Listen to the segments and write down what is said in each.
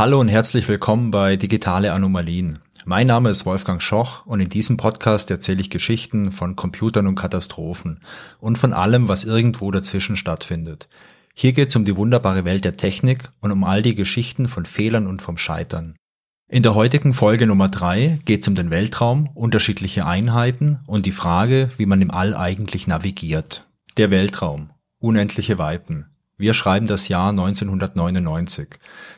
Hallo und herzlich willkommen bei Digitale Anomalien. Mein Name ist Wolfgang Schoch und in diesem Podcast erzähle ich Geschichten von Computern und Katastrophen und von allem, was irgendwo dazwischen stattfindet. Hier geht es um die wunderbare Welt der Technik und um all die Geschichten von Fehlern und vom Scheitern. In der heutigen Folge Nummer drei geht es um den Weltraum, unterschiedliche Einheiten und die Frage, wie man im All eigentlich navigiert. Der Weltraum. Unendliche Weiten. Wir schreiben das Jahr 1999.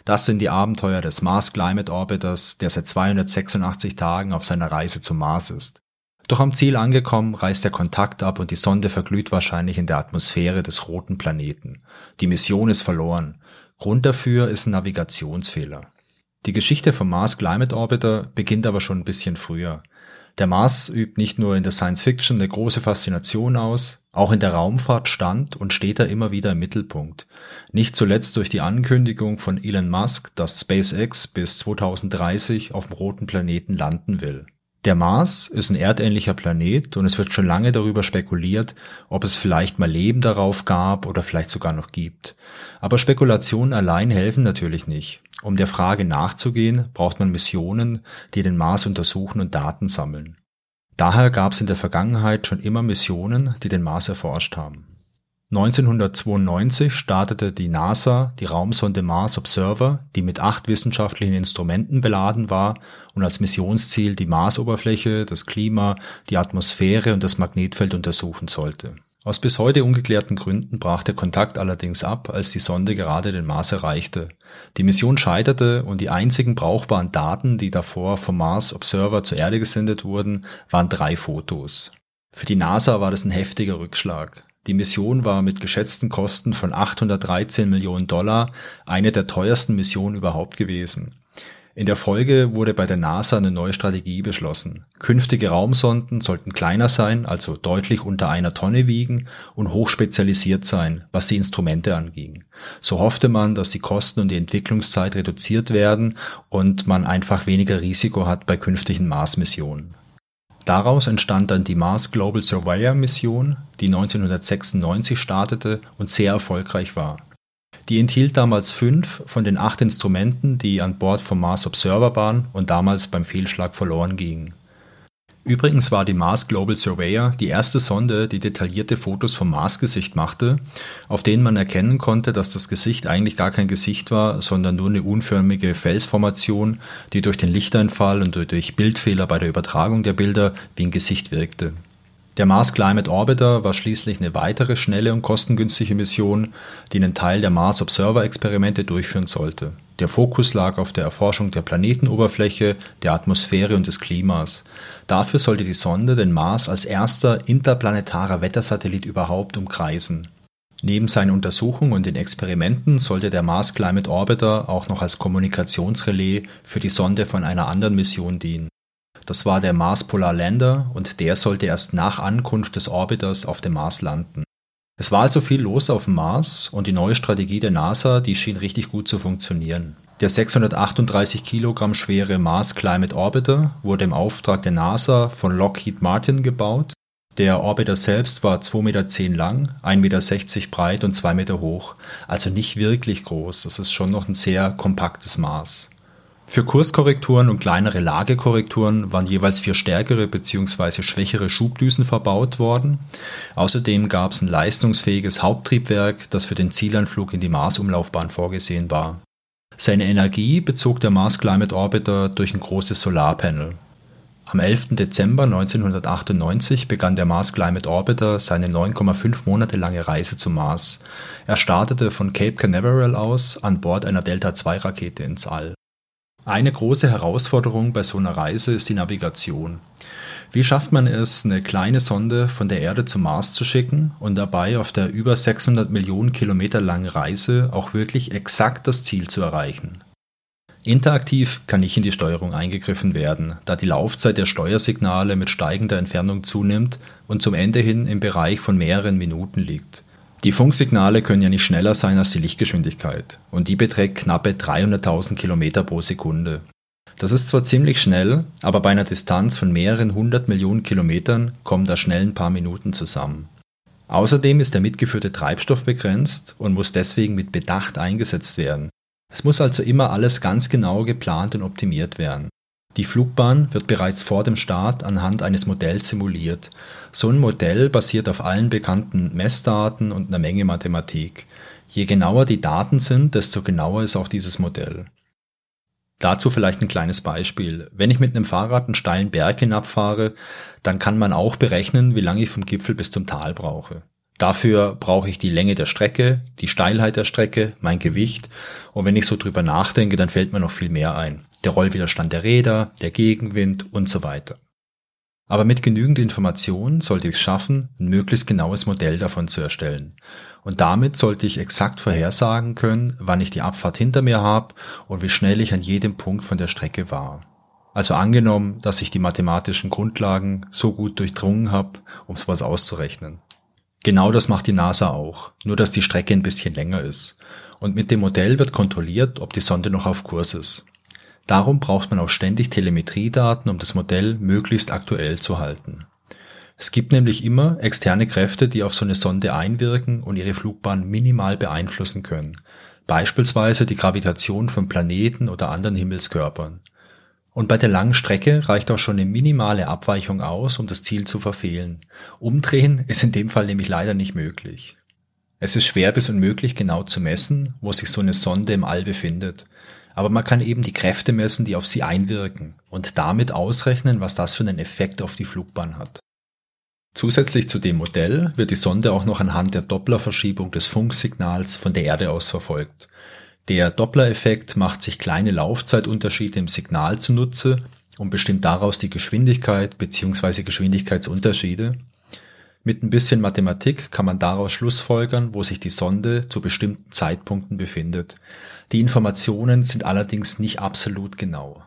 Das sind die Abenteuer des Mars Climate Orbiters, der seit 286 Tagen auf seiner Reise zum Mars ist. Doch am Ziel angekommen, reißt der Kontakt ab und die Sonde verglüht wahrscheinlich in der Atmosphäre des roten Planeten. Die Mission ist verloren. Grund dafür ist ein Navigationsfehler. Die Geschichte vom Mars Climate Orbiter beginnt aber schon ein bisschen früher. Der Mars übt nicht nur in der Science Fiction eine große Faszination aus, auch in der Raumfahrt stand und steht er immer wieder im Mittelpunkt. Nicht zuletzt durch die Ankündigung von Elon Musk, dass SpaceX bis 2030 auf dem roten Planeten landen will. Der Mars ist ein erdähnlicher Planet und es wird schon lange darüber spekuliert, ob es vielleicht mal Leben darauf gab oder vielleicht sogar noch gibt. Aber Spekulationen allein helfen natürlich nicht. Um der Frage nachzugehen, braucht man Missionen, die den Mars untersuchen und Daten sammeln. Daher gab es in der Vergangenheit schon immer Missionen, die den Mars erforscht haben. 1992 startete die NASA die Raumsonde Mars Observer, die mit acht wissenschaftlichen Instrumenten beladen war und als Missionsziel die Marsoberfläche, das Klima, die Atmosphäre und das Magnetfeld untersuchen sollte. Aus bis heute ungeklärten Gründen brach der Kontakt allerdings ab, als die Sonde gerade den Mars erreichte. Die Mission scheiterte und die einzigen brauchbaren Daten, die davor vom Mars Observer zur Erde gesendet wurden, waren drei Fotos. Für die NASA war das ein heftiger Rückschlag. Die Mission war mit geschätzten Kosten von 813 Millionen Dollar eine der teuersten Missionen überhaupt gewesen. In der Folge wurde bei der NASA eine neue Strategie beschlossen. Künftige Raumsonden sollten kleiner sein, also deutlich unter einer Tonne wiegen und hochspezialisiert sein, was die Instrumente anging. So hoffte man, dass die Kosten und die Entwicklungszeit reduziert werden und man einfach weniger Risiko hat bei künftigen Mars-Missionen. Daraus entstand dann die Mars Global Surveyor Mission, die 1996 startete und sehr erfolgreich war. Die enthielt damals fünf von den acht Instrumenten, die an Bord vom Mars Observer waren und damals beim Fehlschlag verloren gingen. Übrigens war die Mars Global Surveyor die erste Sonde, die detaillierte Fotos vom Marsgesicht machte, auf denen man erkennen konnte, dass das Gesicht eigentlich gar kein Gesicht war, sondern nur eine unförmige Felsformation, die durch den Lichteinfall und durch Bildfehler bei der Übertragung der Bilder wie ein Gesicht wirkte. Der Mars Climate Orbiter war schließlich eine weitere schnelle und kostengünstige Mission, die einen Teil der Mars Observer Experimente durchführen sollte. Der Fokus lag auf der Erforschung der Planetenoberfläche, der Atmosphäre und des Klimas. Dafür sollte die Sonde den Mars als erster interplanetarer Wettersatellit überhaupt umkreisen. Neben seinen Untersuchungen und den Experimenten sollte der Mars Climate Orbiter auch noch als Kommunikationsrelais für die Sonde von einer anderen Mission dienen. Das war der Mars Polar Lander und der sollte erst nach Ankunft des Orbiters auf dem Mars landen. Es war also viel los auf dem Mars und die neue Strategie der NASA, die schien richtig gut zu funktionieren. Der 638 Kilogramm schwere Mars Climate Orbiter wurde im Auftrag der NASA von Lockheed Martin gebaut. Der Orbiter selbst war 2,10 Meter lang, 1,60 Meter breit und 2 Meter hoch, also nicht wirklich groß. Das ist schon noch ein sehr kompaktes Maß. Für Kurskorrekturen und kleinere Lagekorrekturen waren jeweils vier stärkere bzw. schwächere Schubdüsen verbaut worden. Außerdem gab es ein leistungsfähiges Haupttriebwerk, das für den Zielanflug in die Marsumlaufbahn vorgesehen war. Seine Energie bezog der Mars Climate Orbiter durch ein großes Solarpanel. Am 11. Dezember 1998 begann der Mars Climate Orbiter seine 9,5 Monate lange Reise zum Mars. Er startete von Cape Canaveral aus an Bord einer Delta-II-Rakete ins All. Eine große Herausforderung bei so einer Reise ist die Navigation. Wie schafft man es, eine kleine Sonde von der Erde zum Mars zu schicken und dabei auf der über 600 Millionen Kilometer langen Reise auch wirklich exakt das Ziel zu erreichen? Interaktiv kann nicht in die Steuerung eingegriffen werden, da die Laufzeit der Steuersignale mit steigender Entfernung zunimmt und zum Ende hin im Bereich von mehreren Minuten liegt. Die Funksignale können ja nicht schneller sein als die Lichtgeschwindigkeit und die beträgt knappe 300.000 Kilometer pro Sekunde. Das ist zwar ziemlich schnell, aber bei einer Distanz von mehreren hundert Millionen Kilometern kommen da schnell ein paar Minuten zusammen. Außerdem ist der mitgeführte Treibstoff begrenzt und muss deswegen mit Bedacht eingesetzt werden. Es muss also immer alles ganz genau geplant und optimiert werden. Die Flugbahn wird bereits vor dem Start anhand eines Modells simuliert. So ein Modell basiert auf allen bekannten Messdaten und einer Menge Mathematik. Je genauer die Daten sind, desto genauer ist auch dieses Modell. Dazu vielleicht ein kleines Beispiel. Wenn ich mit einem Fahrrad einen steilen Berg hinabfahre, dann kann man auch berechnen, wie lange ich vom Gipfel bis zum Tal brauche. Dafür brauche ich die Länge der Strecke, die Steilheit der Strecke, mein Gewicht und wenn ich so drüber nachdenke, dann fällt mir noch viel mehr ein. Der Rollwiderstand der Räder, der Gegenwind und so weiter. Aber mit genügend Informationen sollte ich es schaffen, ein möglichst genaues Modell davon zu erstellen. Und damit sollte ich exakt vorhersagen können, wann ich die Abfahrt hinter mir habe und wie schnell ich an jedem Punkt von der Strecke war. Also angenommen, dass ich die mathematischen Grundlagen so gut durchdrungen habe, um sowas auszurechnen. Genau das macht die NASA auch, nur dass die Strecke ein bisschen länger ist. Und mit dem Modell wird kontrolliert, ob die Sonde noch auf Kurs ist. Darum braucht man auch ständig Telemetriedaten, um das Modell möglichst aktuell zu halten. Es gibt nämlich immer externe Kräfte, die auf so eine Sonde einwirken und ihre Flugbahn minimal beeinflussen können. Beispielsweise die Gravitation von Planeten oder anderen Himmelskörpern. Und bei der langen Strecke reicht auch schon eine minimale Abweichung aus, um das Ziel zu verfehlen. Umdrehen ist in dem Fall nämlich leider nicht möglich. Es ist schwer bis unmöglich genau zu messen, wo sich so eine Sonde im All befindet. Aber man kann eben die Kräfte messen, die auf sie einwirken und damit ausrechnen, was das für einen Effekt auf die Flugbahn hat. Zusätzlich zu dem Modell wird die Sonde auch noch anhand der Dopplerverschiebung des Funksignals von der Erde aus verfolgt. Der Doppler-Effekt macht sich kleine Laufzeitunterschiede im Signal zunutze und bestimmt daraus die Geschwindigkeit bzw. Geschwindigkeitsunterschiede. Mit ein bisschen Mathematik kann man daraus schlussfolgern, wo sich die Sonde zu bestimmten Zeitpunkten befindet. Die Informationen sind allerdings nicht absolut genau.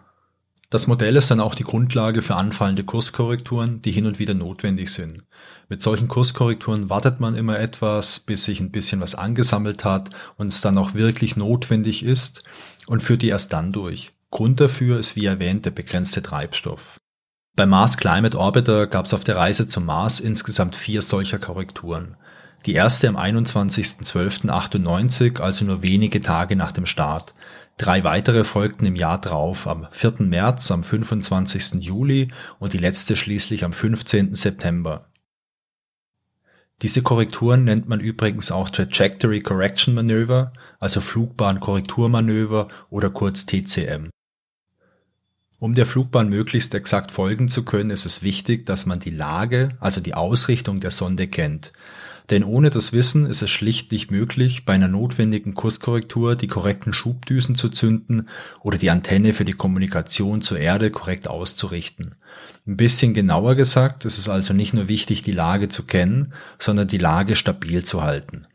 Das Modell ist dann auch die Grundlage für anfallende Kurskorrekturen, die hin und wieder notwendig sind. Mit solchen Kurskorrekturen wartet man immer etwas, bis sich ein bisschen was angesammelt hat und es dann auch wirklich notwendig ist und führt die erst dann durch. Grund dafür ist wie erwähnt der begrenzte Treibstoff. Bei Mars Climate Orbiter gab es auf der Reise zum Mars insgesamt vier solcher Korrekturen. Die erste am 21.12.98, also nur wenige Tage nach dem Start. Drei weitere folgten im Jahr drauf, am 4. März, am 25. Juli und die letzte schließlich am 15. September. Diese Korrekturen nennt man übrigens auch Trajectory Correction Manöver, also Flugbahn-Korrekturmanöver oder kurz TCM. Um der Flugbahn möglichst exakt folgen zu können, ist es wichtig, dass man die Lage, also die Ausrichtung der Sonde kennt. Denn ohne das Wissen ist es schlicht nicht möglich, bei einer notwendigen Kurskorrektur die korrekten Schubdüsen zu zünden oder die Antenne für die Kommunikation zur Erde korrekt auszurichten. Ein bisschen genauer gesagt ist es also nicht nur wichtig, die Lage zu kennen, sondern die Lage stabil zu halten.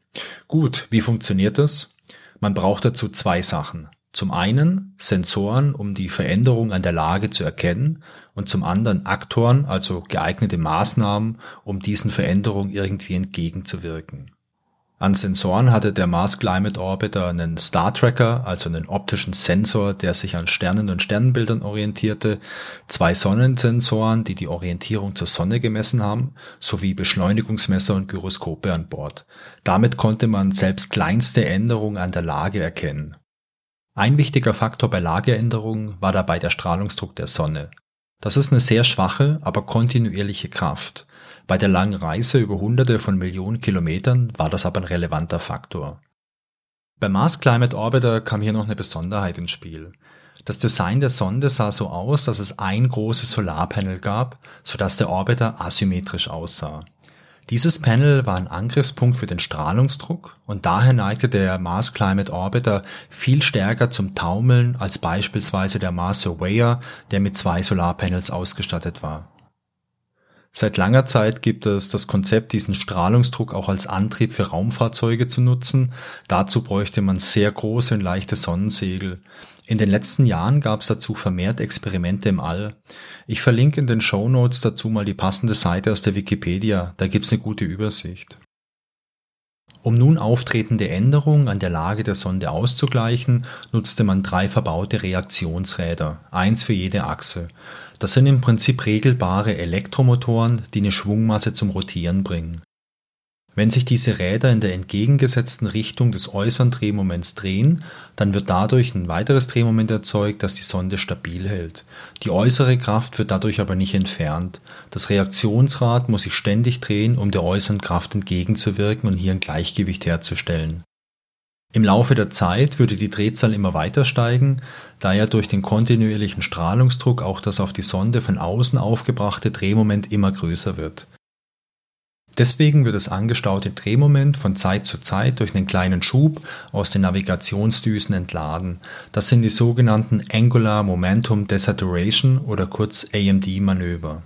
Gut, wie funktioniert das? Man braucht dazu zwei Sachen. Zum einen Sensoren, um die Veränderung an der Lage zu erkennen und zum anderen Aktoren, also geeignete Maßnahmen, um diesen Veränderungen irgendwie entgegenzuwirken. An Sensoren hatte der Mars Climate Orbiter einen Star Tracker, also einen optischen Sensor, der sich an Sternen und Sternbildern orientierte, zwei Sonnensensoren, die die Orientierung zur Sonne gemessen haben, sowie Beschleunigungsmesser und Gyroskope an Bord. Damit konnte man selbst kleinste Änderungen an der Lage erkennen. Ein wichtiger Faktor bei Lageänderungen war dabei der Strahlungsdruck der Sonne. Das ist eine sehr schwache, aber kontinuierliche Kraft. Bei der langen Reise über hunderte von Millionen Kilometern war das aber ein relevanter Faktor. Beim Mars Climate Orbiter kam hier noch eine Besonderheit ins Spiel. Das Design der Sonde sah so aus, dass es ein großes Solarpanel gab, sodass der Orbiter asymmetrisch aussah. Dieses Panel war ein Angriffspunkt für den Strahlungsdruck und daher neigte der Mars Climate Orbiter viel stärker zum Taumeln als beispielsweise der Mars Surveyor, der mit zwei Solarpanels ausgestattet war. Seit langer Zeit gibt es das Konzept, diesen Strahlungsdruck auch als Antrieb für Raumfahrzeuge zu nutzen. Dazu bräuchte man sehr große und leichte Sonnensegel. In den letzten Jahren gab es dazu vermehrt Experimente im All. Ich verlinke in den Show Notes dazu mal die passende Seite aus der Wikipedia, da gibt's eine gute Übersicht. Um nun auftretende Änderungen an der Lage der Sonde auszugleichen, nutzte man drei verbaute Reaktionsräder, eins für jede Achse. Das sind im Prinzip regelbare Elektromotoren, die eine Schwungmasse zum Rotieren bringen. Wenn sich diese Räder in der entgegengesetzten Richtung des äußeren Drehmoments drehen, dann wird dadurch ein weiteres Drehmoment erzeugt, das die Sonde stabil hält. Die äußere Kraft wird dadurch aber nicht entfernt. Das Reaktionsrad muss sich ständig drehen, um der äußeren Kraft entgegenzuwirken und hier ein Gleichgewicht herzustellen. Im Laufe der Zeit würde die Drehzahl immer weiter steigen, da ja durch den kontinuierlichen Strahlungsdruck auch das auf die Sonde von außen aufgebrachte Drehmoment immer größer wird. Deswegen wird das angestaute Drehmoment von Zeit zu Zeit durch einen kleinen Schub aus den Navigationsdüsen entladen. Das sind die sogenannten Angular Momentum Desaturation oder kurz AMD-Manöver.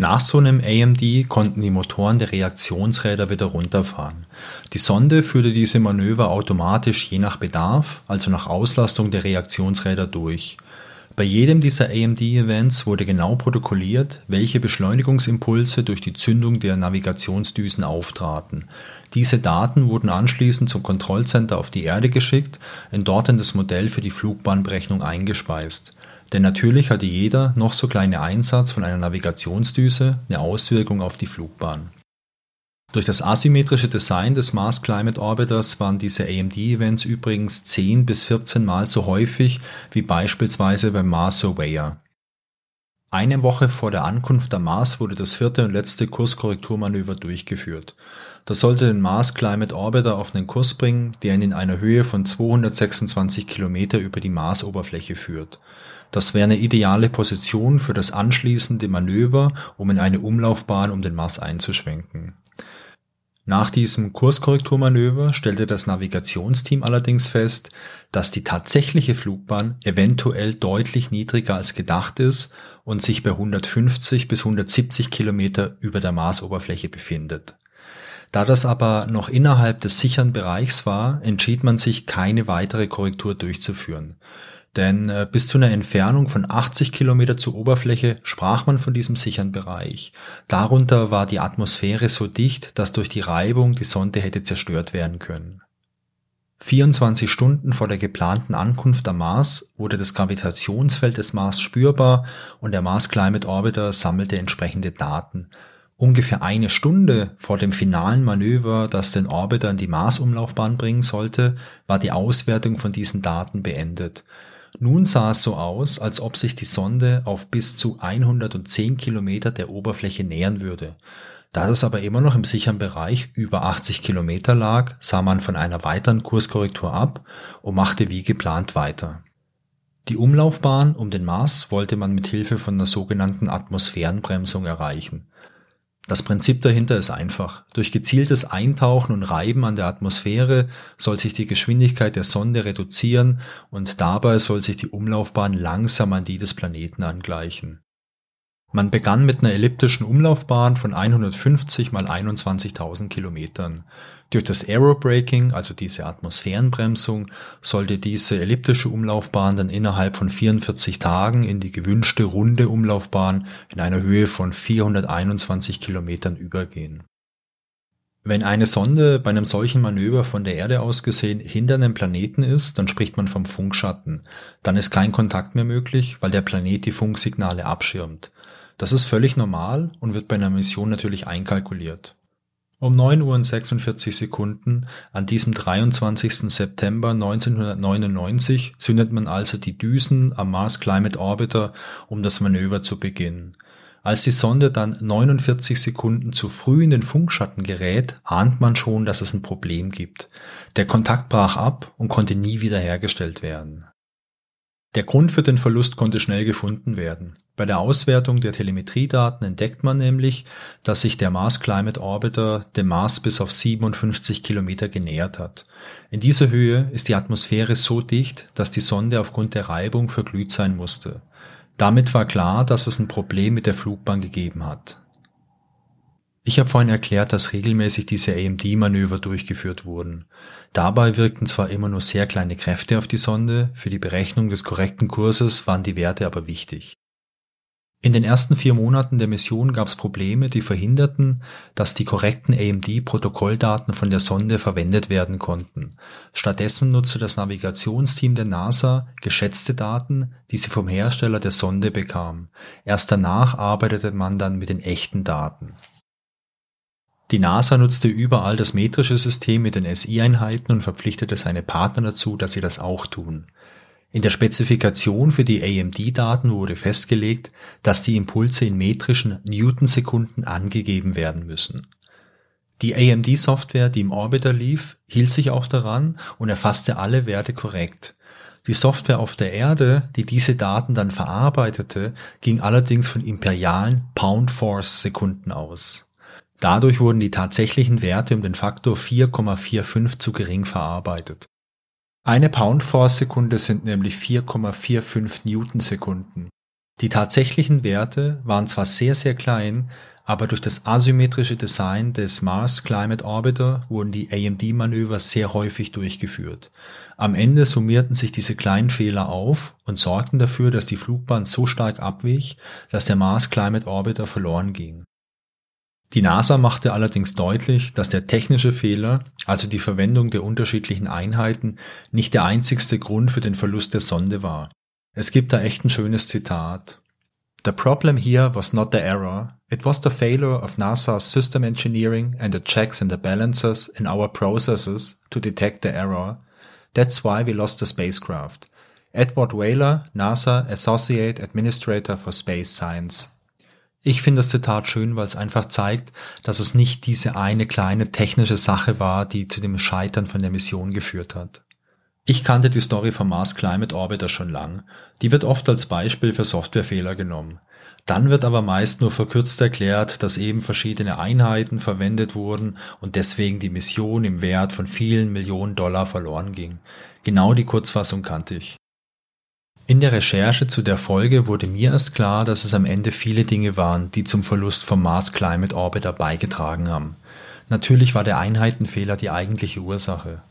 Nach so einem AMD konnten die Motoren der Reaktionsräder wieder runterfahren. Die Sonde führte diese Manöver automatisch je nach Bedarf, also nach Auslastung der Reaktionsräder durch. Bei jedem dieser AMD-Events wurde genau protokolliert, welche Beschleunigungsimpulse durch die Zündung der Navigationsdüsen auftraten. Diese Daten wurden anschließend zum Kontrollcenter auf die Erde geschickt und dort in das Modell für die Flugbahnberechnung eingespeist. Denn natürlich hatte jeder noch so kleine Einsatz von einer Navigationsdüse eine Auswirkung auf die Flugbahn. Durch das asymmetrische Design des Mars Climate Orbiters waren diese AMD-Events übrigens 10 bis 14 Mal so häufig wie beispielsweise beim Mars Surveyor. Eine Woche vor der Ankunft am Mars wurde das vierte und letzte Kurskorrekturmanöver durchgeführt. Das sollte den Mars Climate Orbiter auf einen Kurs bringen, der ihn in einer Höhe von 226 Kilometer über die Marsoberfläche führt. Das wäre eine ideale Position für das anschließende Manöver, um in eine Umlaufbahn um den Mars einzuschwenken. Nach diesem Kurskorrekturmanöver stellte das Navigationsteam allerdings fest, dass die tatsächliche Flugbahn eventuell deutlich niedriger als gedacht ist und sich bei 150 bis 170 Kilometer über der Marsoberfläche befindet. Da das aber noch innerhalb des sicheren Bereichs war, entschied man sich, keine weitere Korrektur durchzuführen. Denn äh, bis zu einer Entfernung von 80 Kilometer zur Oberfläche sprach man von diesem sicheren Bereich. Darunter war die Atmosphäre so dicht, dass durch die Reibung die Sonde hätte zerstört werden können. 24 Stunden vor der geplanten Ankunft am Mars wurde das Gravitationsfeld des Mars spürbar und der Mars Climate Orbiter sammelte entsprechende Daten. Ungefähr eine Stunde vor dem finalen Manöver, das den Orbiter in die Marsumlaufbahn bringen sollte, war die Auswertung von diesen Daten beendet. Nun sah es so aus, als ob sich die Sonde auf bis zu 110 Kilometer der Oberfläche nähern würde. Da das aber immer noch im sicheren Bereich über 80 Kilometer lag, sah man von einer weiteren Kurskorrektur ab und machte wie geplant weiter. Die Umlaufbahn um den Mars wollte man mit Hilfe von einer sogenannten Atmosphärenbremsung erreichen. Das Prinzip dahinter ist einfach. Durch gezieltes Eintauchen und Reiben an der Atmosphäre soll sich die Geschwindigkeit der Sonde reduzieren und dabei soll sich die Umlaufbahn langsam an die des Planeten angleichen. Man begann mit einer elliptischen Umlaufbahn von 150 mal 21.000 Kilometern. Durch das Aerobraking, also diese Atmosphärenbremsung, sollte diese elliptische Umlaufbahn dann innerhalb von 44 Tagen in die gewünschte runde Umlaufbahn in einer Höhe von 421 Kilometern übergehen. Wenn eine Sonde bei einem solchen Manöver von der Erde aus gesehen hinter einem Planeten ist, dann spricht man vom Funkschatten. Dann ist kein Kontakt mehr möglich, weil der Planet die Funksignale abschirmt. Das ist völlig normal und wird bei einer Mission natürlich einkalkuliert. Um 9 Uhr und 46 Sekunden an diesem 23. September 1999 zündet man also die Düsen am Mars Climate Orbiter, um das Manöver zu beginnen. Als die Sonde dann 49 Sekunden zu früh in den Funkschatten gerät, ahnt man schon, dass es ein Problem gibt. Der Kontakt brach ab und konnte nie wiederhergestellt werden. Der Grund für den Verlust konnte schnell gefunden werden. Bei der Auswertung der Telemetriedaten entdeckt man nämlich, dass sich der Mars Climate Orbiter dem Mars bis auf 57 Kilometer genähert hat. In dieser Höhe ist die Atmosphäre so dicht, dass die Sonde aufgrund der Reibung verglüht sein musste. Damit war klar, dass es ein Problem mit der Flugbahn gegeben hat. Ich habe vorhin erklärt, dass regelmäßig diese AMD-Manöver durchgeführt wurden. Dabei wirkten zwar immer nur sehr kleine Kräfte auf die Sonde, für die Berechnung des korrekten Kurses waren die Werte aber wichtig. In den ersten vier Monaten der Mission gab es Probleme, die verhinderten, dass die korrekten AMD-Protokolldaten von der Sonde verwendet werden konnten. Stattdessen nutzte das Navigationsteam der NASA geschätzte Daten, die sie vom Hersteller der Sonde bekam. Erst danach arbeitete man dann mit den echten Daten. Die NASA nutzte überall das metrische System mit den SI-Einheiten und verpflichtete seine Partner dazu, dass sie das auch tun. In der Spezifikation für die AMD-Daten wurde festgelegt, dass die Impulse in metrischen Newtonsekunden angegeben werden müssen. Die AMD-Software, die im Orbiter lief, hielt sich auch daran und erfasste alle Werte korrekt. Die Software auf der Erde, die diese Daten dann verarbeitete, ging allerdings von imperialen Pound-Force-Sekunden aus. Dadurch wurden die tatsächlichen Werte um den Faktor 4,45 zu gering verarbeitet. Eine Pound-Force-Sekunde sind nämlich 4,45 Newtonsekunden. Die tatsächlichen Werte waren zwar sehr, sehr klein, aber durch das asymmetrische Design des Mars Climate Orbiter wurden die AMD-Manöver sehr häufig durchgeführt. Am Ende summierten sich diese kleinen Fehler auf und sorgten dafür, dass die Flugbahn so stark abwich, dass der Mars Climate Orbiter verloren ging. Die NASA machte allerdings deutlich, dass der technische Fehler, also die Verwendung der unterschiedlichen Einheiten, nicht der einzigste Grund für den Verlust der Sonde war. Es gibt da echt ein schönes Zitat. The problem here was not the error, it was the failure of NASA's system engineering and the checks and the balances in our processes to detect the error. That's why we lost the spacecraft. Edward Whaler, NASA Associate Administrator for Space Science. Ich finde das Zitat schön, weil es einfach zeigt, dass es nicht diese eine kleine technische Sache war, die zu dem Scheitern von der Mission geführt hat. Ich kannte die Story vom Mars Climate Orbiter schon lang. Die wird oft als Beispiel für Softwarefehler genommen. Dann wird aber meist nur verkürzt erklärt, dass eben verschiedene Einheiten verwendet wurden und deswegen die Mission im Wert von vielen Millionen Dollar verloren ging. Genau die Kurzfassung kannte ich. In der Recherche zu der Folge wurde mir erst klar, dass es am Ende viele Dinge waren, die zum Verlust vom Mars Climate Orbiter beigetragen haben. Natürlich war der Einheitenfehler die eigentliche Ursache.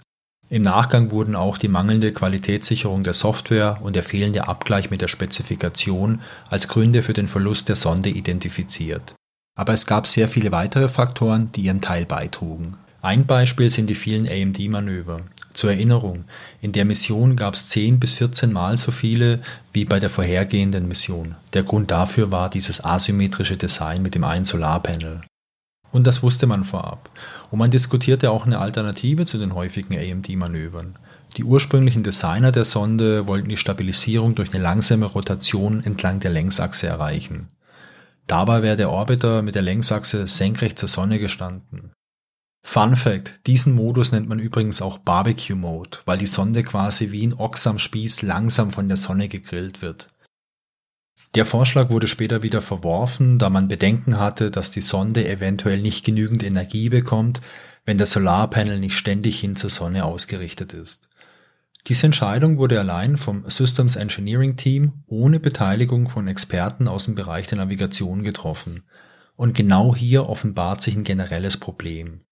Im Nachgang wurden auch die mangelnde Qualitätssicherung der Software und der fehlende Abgleich mit der Spezifikation als Gründe für den Verlust der Sonde identifiziert. Aber es gab sehr viele weitere Faktoren, die ihren Teil beitrugen. Ein Beispiel sind die vielen AMD-Manöver. Zur Erinnerung, in der Mission gab es 10 bis 14 Mal so viele wie bei der vorhergehenden Mission. Der Grund dafür war dieses asymmetrische Design mit dem einen Solarpanel. Und das wusste man vorab. Und man diskutierte auch eine Alternative zu den häufigen AMD-Manövern. Die ursprünglichen Designer der Sonde wollten die Stabilisierung durch eine langsame Rotation entlang der Längsachse erreichen. Dabei wäre der Orbiter mit der Längsachse senkrecht zur Sonne gestanden. Fun Fact, diesen Modus nennt man übrigens auch Barbecue Mode, weil die Sonde quasi wie ein Ochs am Spieß langsam von der Sonne gegrillt wird. Der Vorschlag wurde später wieder verworfen, da man Bedenken hatte, dass die Sonde eventuell nicht genügend Energie bekommt, wenn der Solarpanel nicht ständig hin zur Sonne ausgerichtet ist. Diese Entscheidung wurde allein vom Systems Engineering Team ohne Beteiligung von Experten aus dem Bereich der Navigation getroffen. Und genau hier offenbart sich ein generelles Problem.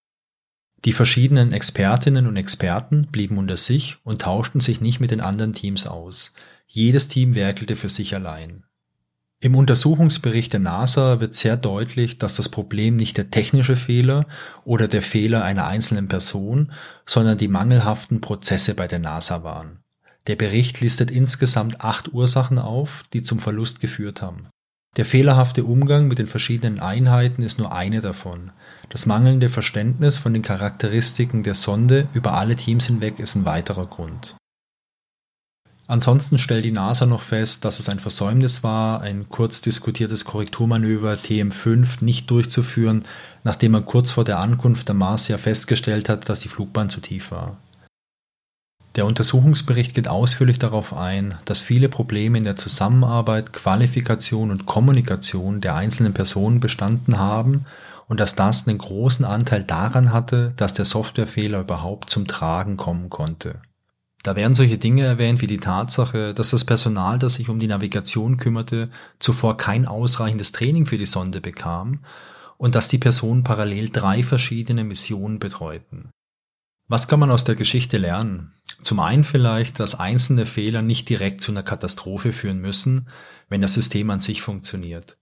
Die verschiedenen Expertinnen und Experten blieben unter sich und tauschten sich nicht mit den anderen Teams aus. Jedes Team werkelte für sich allein. Im Untersuchungsbericht der NASA wird sehr deutlich, dass das Problem nicht der technische Fehler oder der Fehler einer einzelnen Person, sondern die mangelhaften Prozesse bei der NASA waren. Der Bericht listet insgesamt acht Ursachen auf, die zum Verlust geführt haben. Der fehlerhafte Umgang mit den verschiedenen Einheiten ist nur eine davon. Das mangelnde Verständnis von den Charakteristiken der Sonde über alle Teams hinweg ist ein weiterer Grund. Ansonsten stellt die NASA noch fest, dass es ein Versäumnis war, ein kurz diskutiertes Korrekturmanöver TM5 nicht durchzuführen, nachdem man kurz vor der Ankunft der Mars ja festgestellt hat, dass die Flugbahn zu tief war. Der Untersuchungsbericht geht ausführlich darauf ein, dass viele Probleme in der Zusammenarbeit, Qualifikation und Kommunikation der einzelnen Personen bestanden haben und dass das einen großen Anteil daran hatte, dass der Softwarefehler überhaupt zum Tragen kommen konnte. Da werden solche Dinge erwähnt wie die Tatsache, dass das Personal, das sich um die Navigation kümmerte, zuvor kein ausreichendes Training für die Sonde bekam und dass die Personen parallel drei verschiedene Missionen betreuten. Was kann man aus der Geschichte lernen? Zum einen vielleicht, dass einzelne Fehler nicht direkt zu einer Katastrophe führen müssen, wenn das System an sich funktioniert.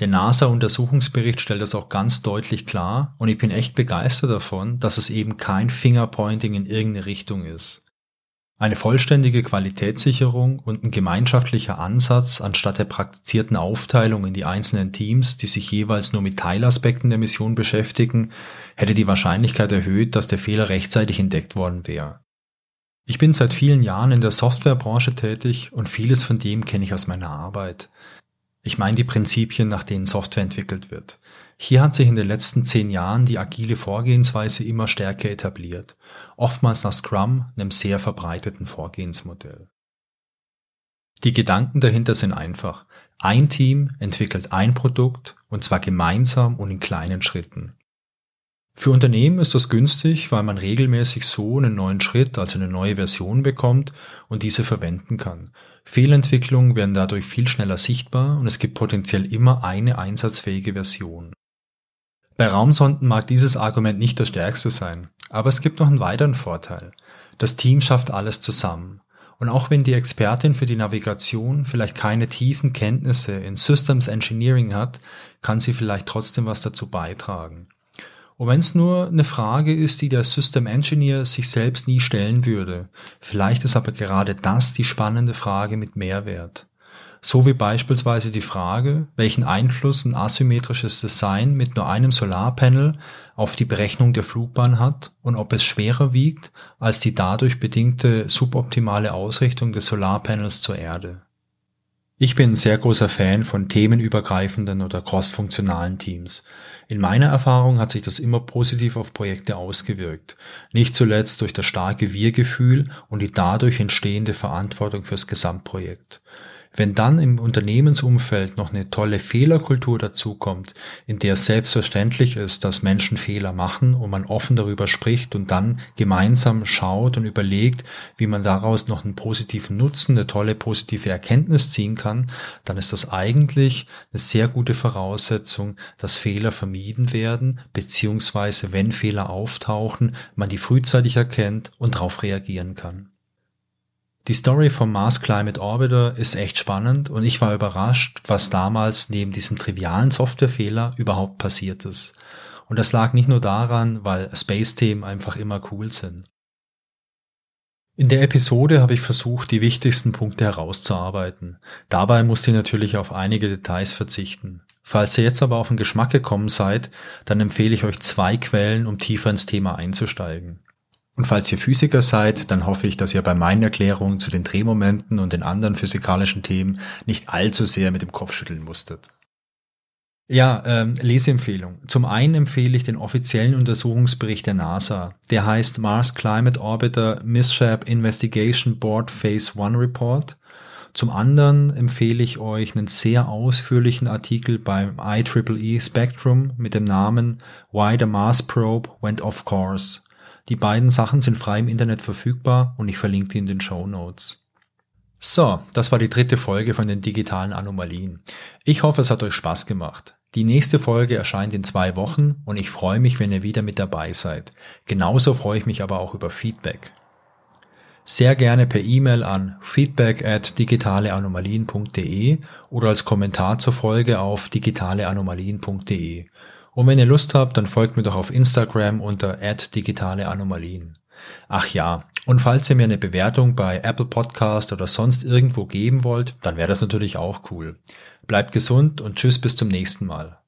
Der NASA-Untersuchungsbericht stellt das auch ganz deutlich klar und ich bin echt begeistert davon, dass es eben kein Fingerpointing in irgendeine Richtung ist. Eine vollständige Qualitätssicherung und ein gemeinschaftlicher Ansatz anstatt der praktizierten Aufteilung in die einzelnen Teams, die sich jeweils nur mit Teilaspekten der Mission beschäftigen, hätte die Wahrscheinlichkeit erhöht, dass der Fehler rechtzeitig entdeckt worden wäre. Ich bin seit vielen Jahren in der Softwarebranche tätig und vieles von dem kenne ich aus meiner Arbeit. Ich meine die Prinzipien, nach denen Software entwickelt wird. Hier hat sich in den letzten zehn Jahren die agile Vorgehensweise immer stärker etabliert, oftmals nach Scrum, einem sehr verbreiteten Vorgehensmodell. Die Gedanken dahinter sind einfach. Ein Team entwickelt ein Produkt und zwar gemeinsam und in kleinen Schritten. Für Unternehmen ist das günstig, weil man regelmäßig so einen neuen Schritt, also eine neue Version bekommt und diese verwenden kann. Fehlentwicklungen werden dadurch viel schneller sichtbar und es gibt potenziell immer eine einsatzfähige Version. Bei Raumsonden mag dieses Argument nicht das stärkste sein, aber es gibt noch einen weiteren Vorteil. Das Team schafft alles zusammen. Und auch wenn die Expertin für die Navigation vielleicht keine tiefen Kenntnisse in Systems Engineering hat, kann sie vielleicht trotzdem was dazu beitragen. Und wenn es nur eine Frage ist, die der System Engineer sich selbst nie stellen würde, vielleicht ist aber gerade das die spannende Frage mit Mehrwert. So wie beispielsweise die Frage, welchen Einfluss ein asymmetrisches Design mit nur einem Solarpanel auf die Berechnung der Flugbahn hat und ob es schwerer wiegt als die dadurch bedingte suboptimale Ausrichtung des Solarpanels zur Erde. Ich bin ein sehr großer Fan von themenübergreifenden oder crossfunktionalen Teams. In meiner Erfahrung hat sich das immer positiv auf Projekte ausgewirkt, nicht zuletzt durch das starke Wir-Gefühl und die dadurch entstehende Verantwortung fürs Gesamtprojekt. Wenn dann im Unternehmensumfeld noch eine tolle Fehlerkultur dazukommt, in der es selbstverständlich ist, dass Menschen Fehler machen und man offen darüber spricht und dann gemeinsam schaut und überlegt, wie man daraus noch einen positiven Nutzen, eine tolle positive Erkenntnis ziehen kann, dann ist das eigentlich eine sehr gute Voraussetzung, dass Fehler vermieden werden, beziehungsweise wenn Fehler auftauchen, man die frühzeitig erkennt und darauf reagieren kann. Die Story vom Mars Climate Orbiter ist echt spannend und ich war überrascht, was damals neben diesem trivialen Softwarefehler überhaupt passiert ist. Und das lag nicht nur daran, weil Space-Themen einfach immer cool sind. In der Episode habe ich versucht, die wichtigsten Punkte herauszuarbeiten. Dabei musste ich natürlich auf einige Details verzichten. Falls ihr jetzt aber auf den Geschmack gekommen seid, dann empfehle ich euch zwei Quellen, um tiefer ins Thema einzusteigen. Und falls ihr Physiker seid, dann hoffe ich, dass ihr bei meinen Erklärungen zu den Drehmomenten und den anderen physikalischen Themen nicht allzu sehr mit dem Kopf schütteln musstet. Ja, ähm, Leseempfehlung. Zum einen empfehle ich den offiziellen Untersuchungsbericht der NASA. Der heißt Mars Climate Orbiter Mishap Investigation Board Phase 1 Report. Zum anderen empfehle ich euch einen sehr ausführlichen Artikel beim IEEE Spectrum mit dem Namen Why the Mars Probe Went Off Course. Die beiden Sachen sind frei im Internet verfügbar und ich verlinke die in den Show Notes. So, das war die dritte Folge von den digitalen Anomalien. Ich hoffe, es hat euch Spaß gemacht. Die nächste Folge erscheint in zwei Wochen und ich freue mich, wenn ihr wieder mit dabei seid. Genauso freue ich mich aber auch über Feedback. Sehr gerne per E-Mail an feedback at digitaleanomalien.de oder als Kommentar zur Folge auf digitaleanomalien.de. Und wenn ihr Lust habt, dann folgt mir doch auf Instagram unter digitale Anomalien. Ach ja, und falls ihr mir eine Bewertung bei Apple Podcast oder sonst irgendwo geben wollt, dann wäre das natürlich auch cool. Bleibt gesund und tschüss bis zum nächsten Mal.